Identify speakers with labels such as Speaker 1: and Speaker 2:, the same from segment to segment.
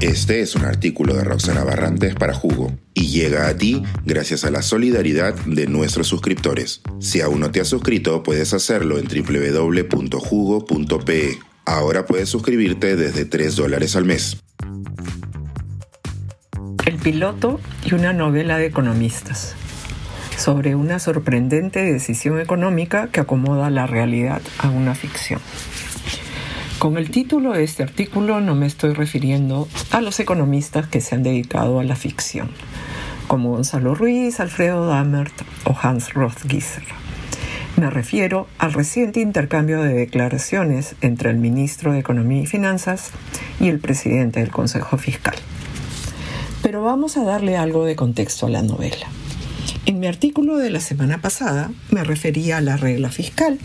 Speaker 1: Este es un artículo de Roxana Barrantes para Jugo y llega a ti gracias a la solidaridad de nuestros suscriptores. Si aún no te has suscrito, puedes hacerlo en www.jugo.pe. Ahora puedes suscribirte desde 3 dólares al mes.
Speaker 2: El piloto y una novela de economistas sobre una sorprendente decisión económica que acomoda la realidad a una ficción. Con el título de este artículo no me estoy refiriendo a los economistas que se han dedicado a la ficción, como Gonzalo Ruiz, Alfredo Damert o Hans Rothgieser. Me refiero al reciente intercambio de declaraciones entre el ministro de Economía y Finanzas y el presidente del Consejo Fiscal. Pero vamos a darle algo de contexto a la novela. En mi artículo de la semana pasada me refería a la regla fiscal,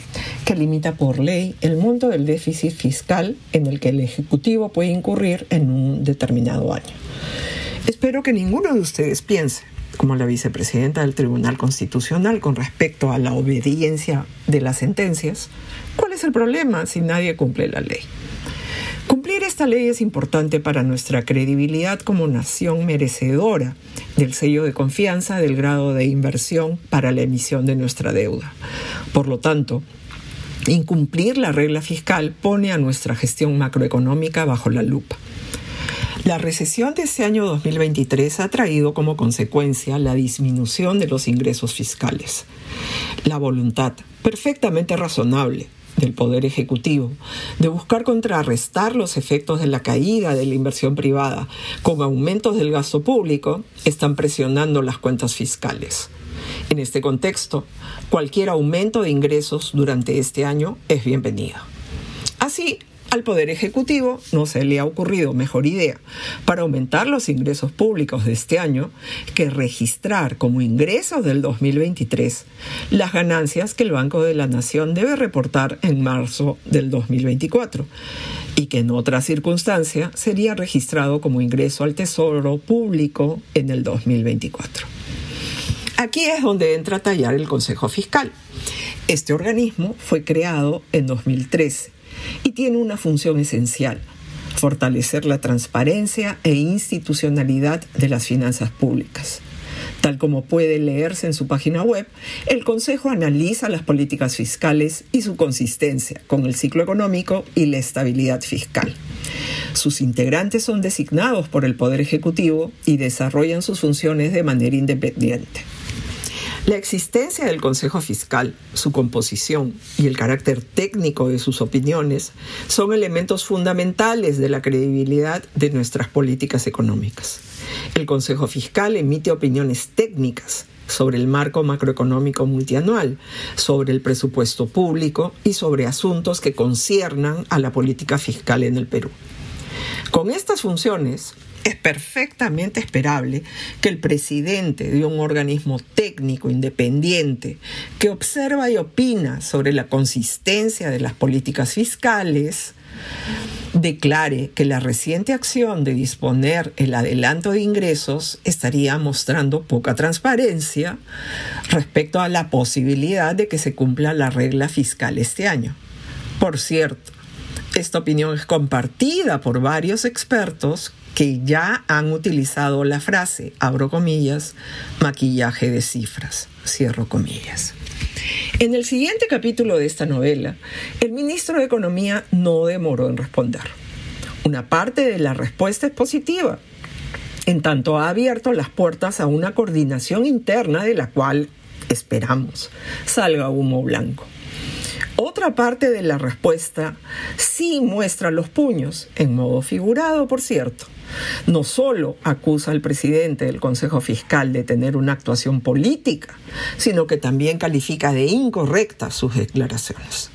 Speaker 2: que limita por ley el monto del déficit fiscal en el que el Ejecutivo puede incurrir en un determinado año. Espero que ninguno de ustedes piense, como la vicepresidenta del Tribunal Constitucional con respecto a la obediencia de las sentencias, ¿cuál es el problema si nadie cumple la ley? Esta ley es importante para nuestra credibilidad como nación merecedora del sello de confianza del grado de inversión para la emisión de nuestra deuda. Por lo tanto, incumplir la regla fiscal pone a nuestra gestión macroeconómica bajo la lupa. La recesión de este año 2023 ha traído como consecuencia la disminución de los ingresos fiscales. La voluntad, perfectamente razonable, del Poder Ejecutivo, de buscar contrarrestar los efectos de la caída de la inversión privada con aumentos del gasto público, están presionando las cuentas fiscales. En este contexto, cualquier aumento de ingresos durante este año es bienvenido. Así, al Poder Ejecutivo no se le ha ocurrido mejor idea para aumentar los ingresos públicos de este año que registrar como ingresos del 2023 las ganancias que el Banco de la Nación debe reportar en marzo del 2024 y que en otra circunstancia sería registrado como ingreso al Tesoro Público en el 2024. Aquí es donde entra a tallar el Consejo Fiscal. Este organismo fue creado en 2013 y tiene una función esencial, fortalecer la transparencia e institucionalidad de las finanzas públicas. Tal como puede leerse en su página web, el Consejo analiza las políticas fiscales y su consistencia con el ciclo económico y la estabilidad fiscal. Sus integrantes son designados por el Poder Ejecutivo y desarrollan sus funciones de manera independiente. La existencia del Consejo Fiscal, su composición y el carácter técnico de sus opiniones son elementos fundamentales de la credibilidad de nuestras políticas económicas. El Consejo Fiscal emite opiniones técnicas sobre el marco macroeconómico multianual, sobre el presupuesto público y sobre asuntos que conciernan a la política fiscal en el Perú. Con estas funciones, es perfectamente esperable que el presidente de un organismo técnico independiente que observa y opina sobre la consistencia de las políticas fiscales, declare que la reciente acción de disponer el adelanto de ingresos estaría mostrando poca transparencia respecto a la posibilidad de que se cumpla la regla fiscal este año. Por cierto, esta opinión es compartida por varios expertos que ya han utilizado la frase, abro comillas, maquillaje de cifras, cierro comillas. En el siguiente capítulo de esta novela, el ministro de Economía no demoró en responder. Una parte de la respuesta es positiva, en tanto ha abierto las puertas a una coordinación interna de la cual esperamos salga humo blanco. Otra parte de la respuesta sí muestra los puños, en modo figurado, por cierto. No solo acusa al presidente del Consejo Fiscal de tener una actuación política, sino que también califica de incorrectas sus declaraciones.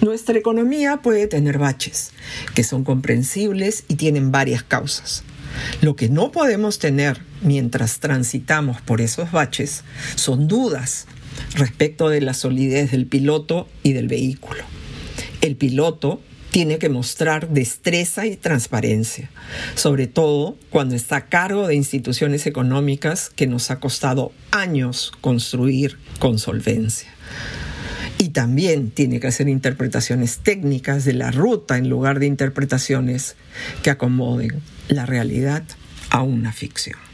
Speaker 2: Nuestra economía puede tener baches, que son comprensibles y tienen varias causas. Lo que no podemos tener mientras transitamos por esos baches son dudas respecto de la solidez del piloto y del vehículo. El piloto tiene que mostrar destreza y transparencia, sobre todo cuando está a cargo de instituciones económicas que nos ha costado años construir con solvencia. Y también tiene que hacer interpretaciones técnicas de la ruta en lugar de interpretaciones que acomoden la realidad a una ficción.